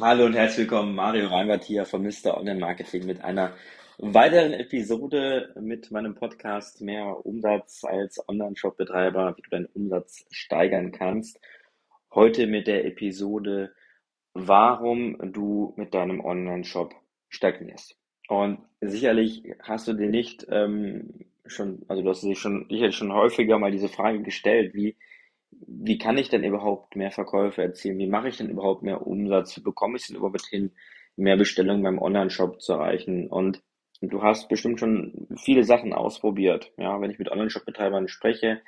Hallo und herzlich willkommen, Mario Reinwart hier von Mr. Online Marketing mit einer weiteren Episode mit meinem Podcast Mehr Umsatz als Online-Shop-Betreiber, wie du deinen Umsatz steigern kannst. Heute mit der Episode, warum du mit deinem Online-Shop stagnierst. Und sicherlich hast du dir nicht ähm, schon, also du hast dir schon sicherlich schon häufiger mal diese Frage gestellt, wie wie kann ich denn überhaupt mehr Verkäufe erzielen? Wie mache ich denn überhaupt mehr Umsatz? Wie bekomme ich denn überhaupt hin, mehr Bestellungen beim Online-Shop zu erreichen? Und du hast bestimmt schon viele Sachen ausprobiert. Ja, wenn ich mit Online-Shop-Betreibern spreche,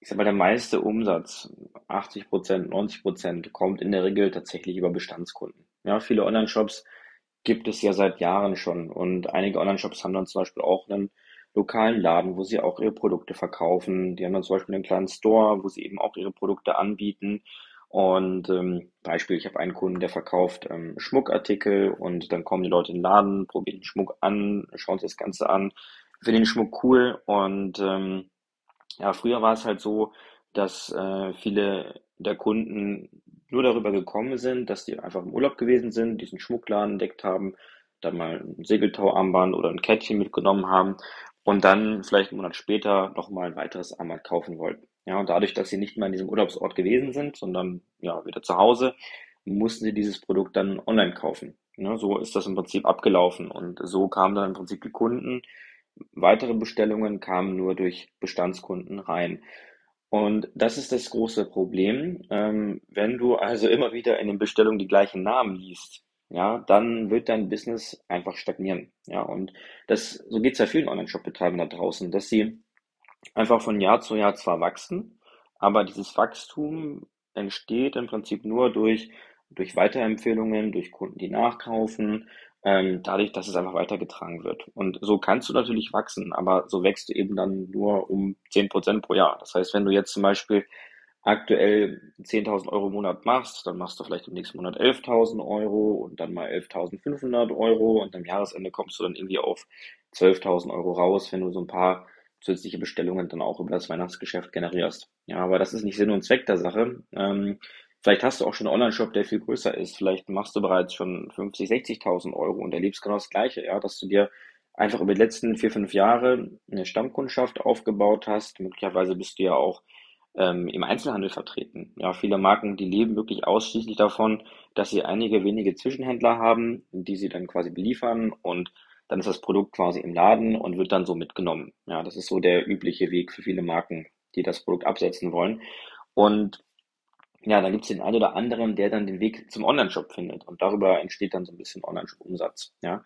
ich sag mal, der meiste Umsatz, 80 Prozent, 90 Prozent, kommt in der Regel tatsächlich über Bestandskunden. Ja, viele Online-Shops gibt es ja seit Jahren schon und einige Online-Shops haben dann zum Beispiel auch einen lokalen Laden, wo sie auch ihre Produkte verkaufen. Die haben dann zum Beispiel einen kleinen Store, wo sie eben auch ihre Produkte anbieten. Und ähm, Beispiel, ich habe einen Kunden, der verkauft ähm, Schmuckartikel und dann kommen die Leute in den Laden, probieren den Schmuck an, schauen sich das Ganze an, finden den Schmuck cool und ähm, ja, früher war es halt so, dass äh, viele der Kunden nur darüber gekommen sind, dass die einfach im Urlaub gewesen sind, diesen Schmuckladen entdeckt haben, dann mal ein Segeltauarmband oder ein Kettchen mitgenommen haben und dann vielleicht einen Monat später nochmal ein weiteres Armband kaufen wollten. Ja, und dadurch, dass sie nicht mehr an diesem Urlaubsort gewesen sind, sondern ja wieder zu Hause, mussten sie dieses Produkt dann online kaufen. Ja, so ist das im Prinzip abgelaufen und so kamen dann im Prinzip die Kunden. Weitere Bestellungen kamen nur durch Bestandskunden rein. Und das ist das große Problem. Ähm, wenn du also immer wieder in den Bestellungen die gleichen Namen liest, ja, dann wird dein Business einfach stagnieren. Ja, und das, so geht es ja vielen Online-Shop-Betreibern da draußen, dass sie einfach von Jahr zu Jahr zwar wachsen, aber dieses Wachstum entsteht im Prinzip nur durch, durch Weiterempfehlungen, durch Kunden, die nachkaufen, ähm, dadurch, dass es einfach weitergetragen wird. Und so kannst du natürlich wachsen, aber so wächst du eben dann nur um 10% pro Jahr. Das heißt, wenn du jetzt zum Beispiel aktuell 10.000 Euro im Monat machst, dann machst du vielleicht im nächsten Monat 11.000 Euro und dann mal 11.500 Euro und am Jahresende kommst du dann irgendwie auf 12.000 Euro raus, wenn du so ein paar zusätzliche Bestellungen dann auch über das Weihnachtsgeschäft generierst. Ja, aber das ist nicht Sinn und Zweck der Sache. Ähm, vielleicht hast du auch schon einen Online-Shop, der viel größer ist. Vielleicht machst du bereits schon 50, 60.000 Euro und erlebst genau das Gleiche, ja, dass du dir einfach über die letzten vier, fünf Jahre eine Stammkundschaft aufgebaut hast. Möglicherweise bist du ja auch ähm, im Einzelhandel vertreten. Ja, viele Marken, die leben wirklich ausschließlich davon, dass sie einige wenige Zwischenhändler haben, die sie dann quasi beliefern und dann ist das Produkt quasi im Laden und wird dann so mitgenommen. Ja, das ist so der übliche Weg für viele Marken, die das Produkt absetzen wollen. Und ja, dann gibt es den einen oder anderen, der dann den Weg zum Online-Shop findet und darüber entsteht dann so ein bisschen Online-Shop-Umsatz. Ja,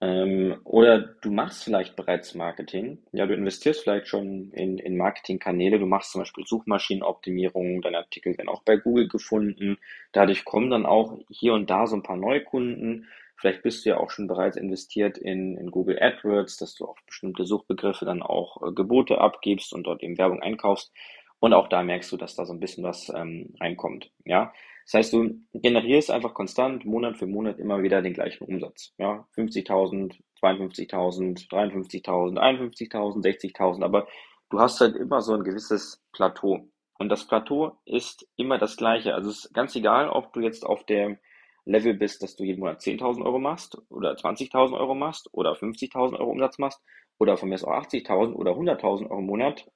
ähm, oder du machst vielleicht bereits Marketing. Ja, du investierst vielleicht schon in, in Marketingkanäle. Du machst zum Beispiel Suchmaschinenoptimierung. Deine Artikel werden auch bei Google gefunden. Dadurch kommen dann auch hier und da so ein paar Neukunden. Vielleicht bist du ja auch schon bereits investiert in, in Google AdWords, dass du auf bestimmte Suchbegriffe dann auch äh, Gebote abgibst und dort eben Werbung einkaufst. Und auch da merkst du, dass da so ein bisschen was ähm, reinkommt. Ja, das heißt, du generierst einfach konstant Monat für Monat immer wieder den gleichen Umsatz. Ja, 50.000, 52.000, 53.000, 51.000, 60.000, aber du hast halt immer so ein gewisses Plateau. Und das Plateau ist immer das gleiche. Also es ist ganz egal, ob du jetzt auf der Level bist, dass du jeden Monat 10.000 Euro machst oder 20.000 Euro machst oder 50.000 Euro Umsatz machst oder von mir aus auch 80.000 oder 100.000 Euro im Monat.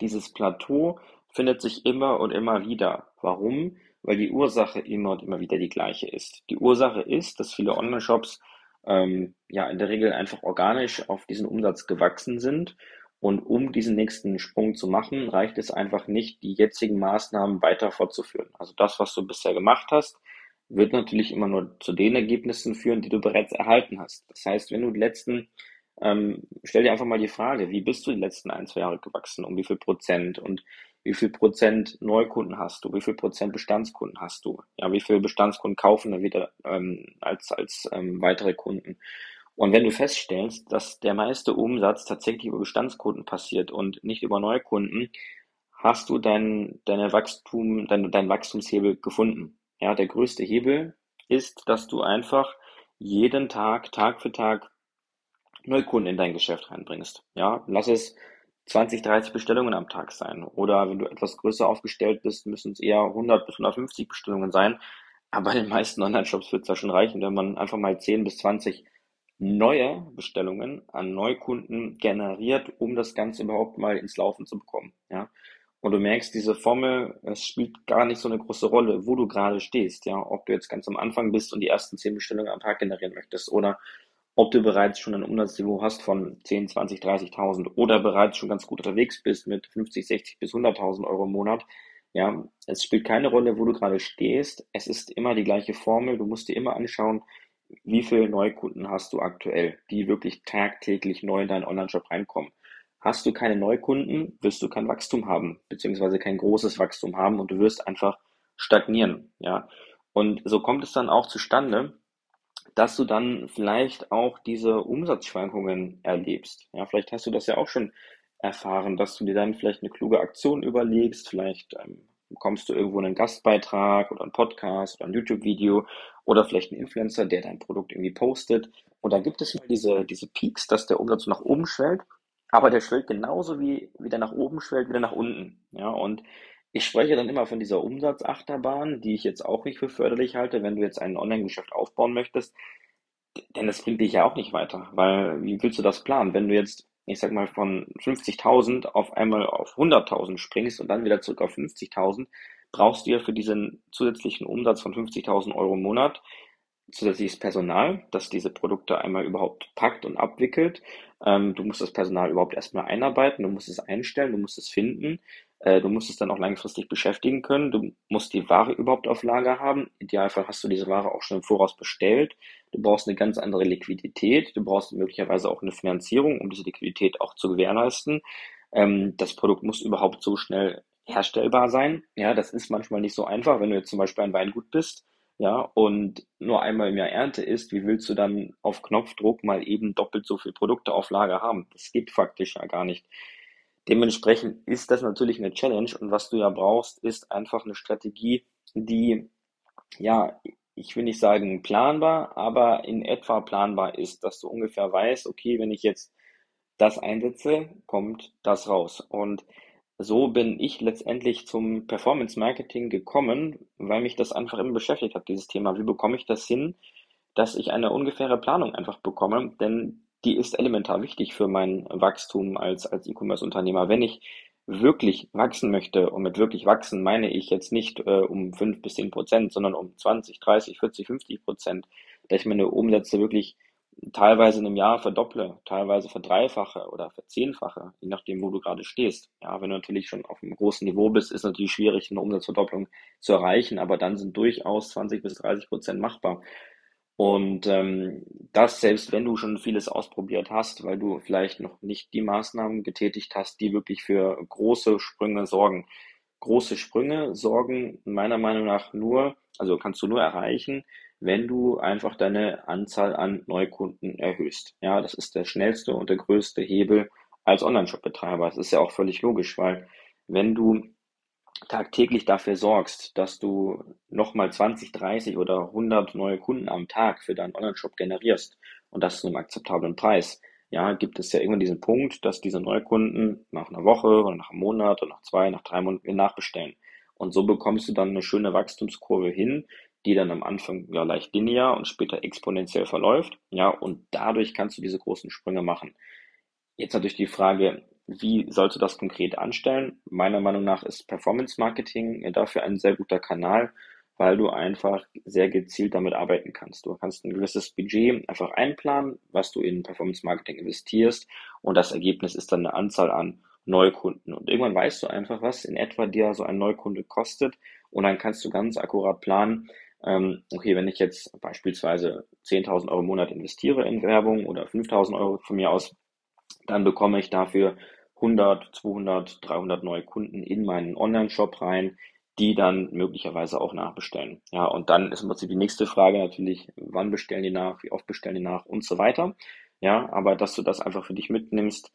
Dieses Plateau findet sich immer und immer wieder. Warum? Weil die Ursache immer und immer wieder die gleiche ist. Die Ursache ist, dass viele Online-Shops ähm, ja in der Regel einfach organisch auf diesen Umsatz gewachsen sind. Und um diesen nächsten Sprung zu machen, reicht es einfach nicht, die jetzigen Maßnahmen weiter fortzuführen. Also das, was du bisher gemacht hast, wird natürlich immer nur zu den Ergebnissen führen, die du bereits erhalten hast. Das heißt, wenn du die letzten, ähm, stell dir einfach mal die Frage, wie bist du die letzten ein, zwei Jahre gewachsen, um wie viel Prozent und wie viel Prozent Neukunden hast du? Wie viel Prozent Bestandskunden hast du? Ja, wie viele Bestandskunden kaufen dann wieder ähm, als, als ähm, weitere Kunden? Und wenn du feststellst, dass der meiste Umsatz tatsächlich über Bestandskunden passiert und nicht über Neukunden, hast du dein, deine Wachstum, dein, dein Wachstumshebel gefunden. Ja, der größte Hebel ist, dass du einfach jeden Tag, Tag für Tag Neukunden in dein Geschäft reinbringst. Ja, lass es 20, 30 Bestellungen am Tag sein. Oder wenn du etwas größer aufgestellt bist, müssen es eher 100 bis 150 Bestellungen sein. Aber bei den meisten Online-Shops wird es ja schon reichen, wenn man einfach mal 10 bis 20 neue Bestellungen an Neukunden generiert, um das Ganze überhaupt mal ins Laufen zu bekommen. Ja? Und du merkst, diese Formel, es spielt gar nicht so eine große Rolle, wo du gerade stehst, ja, ob du jetzt ganz am Anfang bist und die ersten zehn Bestellungen am Tag generieren möchtest oder ob du bereits schon ein Umsatzniveau hast von 10, 20, 30.000 oder bereits schon ganz gut unterwegs bist mit 50, 60 bis 100.000 Euro im Monat. Ja, es spielt keine Rolle, wo du gerade stehst. Es ist immer die gleiche Formel. Du musst dir immer anschauen, wie viele Neukunden hast du aktuell, die wirklich tagtäglich neu in deinen Online-Shop reinkommen. Hast du keine Neukunden, wirst du kein Wachstum haben, beziehungsweise kein großes Wachstum haben und du wirst einfach stagnieren, ja. Und so kommt es dann auch zustande, dass du dann vielleicht auch diese Umsatzschwankungen erlebst. Ja, vielleicht hast du das ja auch schon erfahren, dass du dir dann vielleicht eine kluge Aktion überlegst, vielleicht ähm, bekommst du irgendwo einen Gastbeitrag oder einen Podcast oder ein YouTube-Video oder vielleicht einen Influencer, der dein Produkt irgendwie postet. Und dann gibt es mal diese, diese Peaks, dass der Umsatz nach oben schwellt aber der schwellt genauso wie, wie der nach oben schwellt, wieder nach unten. Ja, und ich spreche dann immer von dieser Umsatzachterbahn, die ich jetzt auch nicht für förderlich halte, wenn du jetzt ein Online-Geschäft aufbauen möchtest. Denn das bringt dich ja auch nicht weiter, weil wie willst du das planen? Wenn du jetzt, ich sag mal, von 50.000 auf einmal auf 100.000 springst und dann wieder zurück auf 50.000, brauchst du ja für diesen zusätzlichen Umsatz von 50.000 Euro im Monat zusätzliches Personal, das diese Produkte einmal überhaupt packt und abwickelt. Ähm, du musst das Personal überhaupt erstmal einarbeiten, du musst es einstellen, du musst es finden, du musst es dann auch langfristig beschäftigen können, du musst die Ware überhaupt auf Lager haben. Idealfall hast du diese Ware auch schon im Voraus bestellt. Du brauchst eine ganz andere Liquidität, du brauchst möglicherweise auch eine Finanzierung, um diese Liquidität auch zu gewährleisten. Ähm, das Produkt muss überhaupt so schnell herstellbar sein. Ja, das ist manchmal nicht so einfach, wenn du jetzt zum Beispiel ein Weingut bist ja, und nur einmal im Jahr Ernte ist, wie willst du dann auf Knopfdruck mal eben doppelt so viel Produkte auf Lager haben? Das geht faktisch ja gar nicht. Dementsprechend ist das natürlich eine Challenge und was du ja brauchst, ist einfach eine Strategie, die, ja, ich will nicht sagen planbar, aber in etwa planbar ist, dass du ungefähr weißt, okay, wenn ich jetzt das einsetze, kommt das raus. Und so bin ich letztendlich zum Performance Marketing gekommen, weil mich das einfach immer beschäftigt hat, dieses Thema. Wie bekomme ich das hin, dass ich eine ungefähre Planung einfach bekomme? Denn die ist elementar wichtig für mein Wachstum als, als E-Commerce-Unternehmer. Wenn ich wirklich wachsen möchte, und mit wirklich wachsen meine ich jetzt nicht äh, um fünf bis zehn Prozent, sondern um 20, 30, 40, 50 Prozent, dass ich meine Umsätze wirklich teilweise in einem Jahr verdopple, teilweise verdreifache oder verzehnfache, je nachdem, wo du gerade stehst. Ja, wenn du natürlich schon auf einem großen Niveau bist, ist natürlich schwierig, eine Umsatzverdopplung zu erreichen, aber dann sind durchaus 20 bis 30 Prozent machbar. Und ähm, das selbst, wenn du schon vieles ausprobiert hast, weil du vielleicht noch nicht die Maßnahmen getätigt hast, die wirklich für große Sprünge sorgen. Große Sprünge sorgen meiner Meinung nach nur, also kannst du nur erreichen, wenn du einfach deine Anzahl an Neukunden erhöhst. Ja, das ist der schnellste und der größte Hebel als Online-Shop-Betreiber. Das ist ja auch völlig logisch, weil wenn du tagtäglich dafür sorgst, dass du nochmal 20, 30 oder 100 neue Kunden am Tag für deinen Online-Shop generierst und das zu einem akzeptablen Preis, ja, gibt es ja irgendwann diesen Punkt, dass diese Neukunden nach einer Woche oder nach einem Monat oder nach zwei, nach drei Monaten nachbestellen. Und so bekommst du dann eine schöne Wachstumskurve hin, die dann am Anfang ja leicht linear und später exponentiell verläuft. Ja, und dadurch kannst du diese großen Sprünge machen. Jetzt natürlich die Frage, wie sollst du das konkret anstellen? Meiner Meinung nach ist Performance Marketing dafür ein sehr guter Kanal, weil du einfach sehr gezielt damit arbeiten kannst. Du kannst ein gewisses Budget einfach einplanen, was du in Performance Marketing investierst und das Ergebnis ist dann eine Anzahl an Neukunden. Und irgendwann weißt du einfach, was in etwa dir so ein Neukunde kostet und dann kannst du ganz akkurat planen, ähm, okay, wenn ich jetzt beispielsweise 10.000 Euro im Monat investiere in Werbung oder 5.000 Euro von mir aus, dann bekomme ich dafür 100, 200, 300 neue Kunden in meinen Online-Shop rein, die dann möglicherweise auch nachbestellen. Ja, und dann ist im Prinzip die nächste Frage natürlich, wann bestellen die nach, wie oft bestellen die nach und so weiter. Ja, aber dass du das einfach für dich mitnimmst,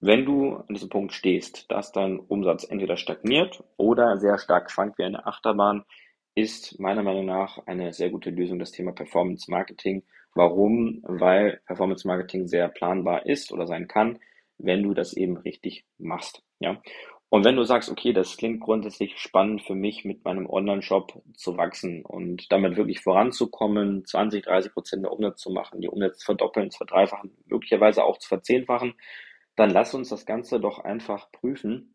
wenn du an diesem Punkt stehst, dass dein Umsatz entweder stagniert oder sehr stark schwankt wie eine Achterbahn, ist meiner Meinung nach eine sehr gute Lösung das Thema Performance Marketing. Warum? Weil Performance Marketing sehr planbar ist oder sein kann, wenn du das eben richtig machst. Ja. Und wenn du sagst, okay, das klingt grundsätzlich spannend für mich, mit meinem Online-Shop zu wachsen und damit wirklich voranzukommen, 20, 30 Prozent der Umsatz zu machen, die Umsätze verdoppeln, zu verdreifachen, möglicherweise auch zu verzehnfachen, dann lass uns das Ganze doch einfach prüfen.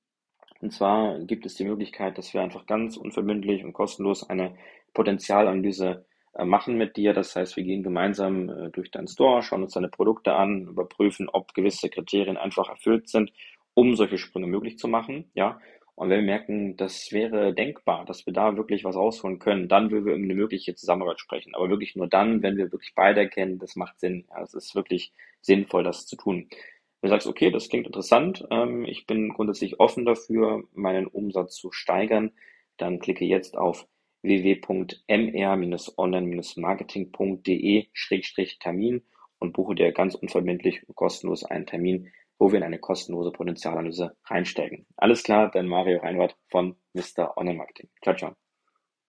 Und zwar gibt es die Möglichkeit, dass wir einfach ganz unverbindlich und kostenlos eine Potenzialanalyse machen mit dir. Das heißt, wir gehen gemeinsam äh, durch deinen Store, schauen uns deine Produkte an, überprüfen, ob gewisse Kriterien einfach erfüllt sind, um solche Sprünge möglich zu machen. Ja. Und wenn wir merken, das wäre denkbar, dass wir da wirklich was rausholen können, dann würden wir über eine mögliche Zusammenarbeit sprechen. Aber wirklich nur dann, wenn wir wirklich beide erkennen, das macht Sinn. Ja, es ist wirklich sinnvoll, das zu tun. Wenn du sagst, okay, das klingt interessant, ähm, ich bin grundsätzlich offen dafür, meinen Umsatz zu steigern, dann klicke jetzt auf www.mr-online-marketing.de-termin und buche dir ganz unverbindlich und kostenlos einen Termin, wo wir in eine kostenlose Potenzialanalyse reinsteigen. Alles klar, dein Mario Reinwart von Mr. Online Marketing. Ciao, ciao.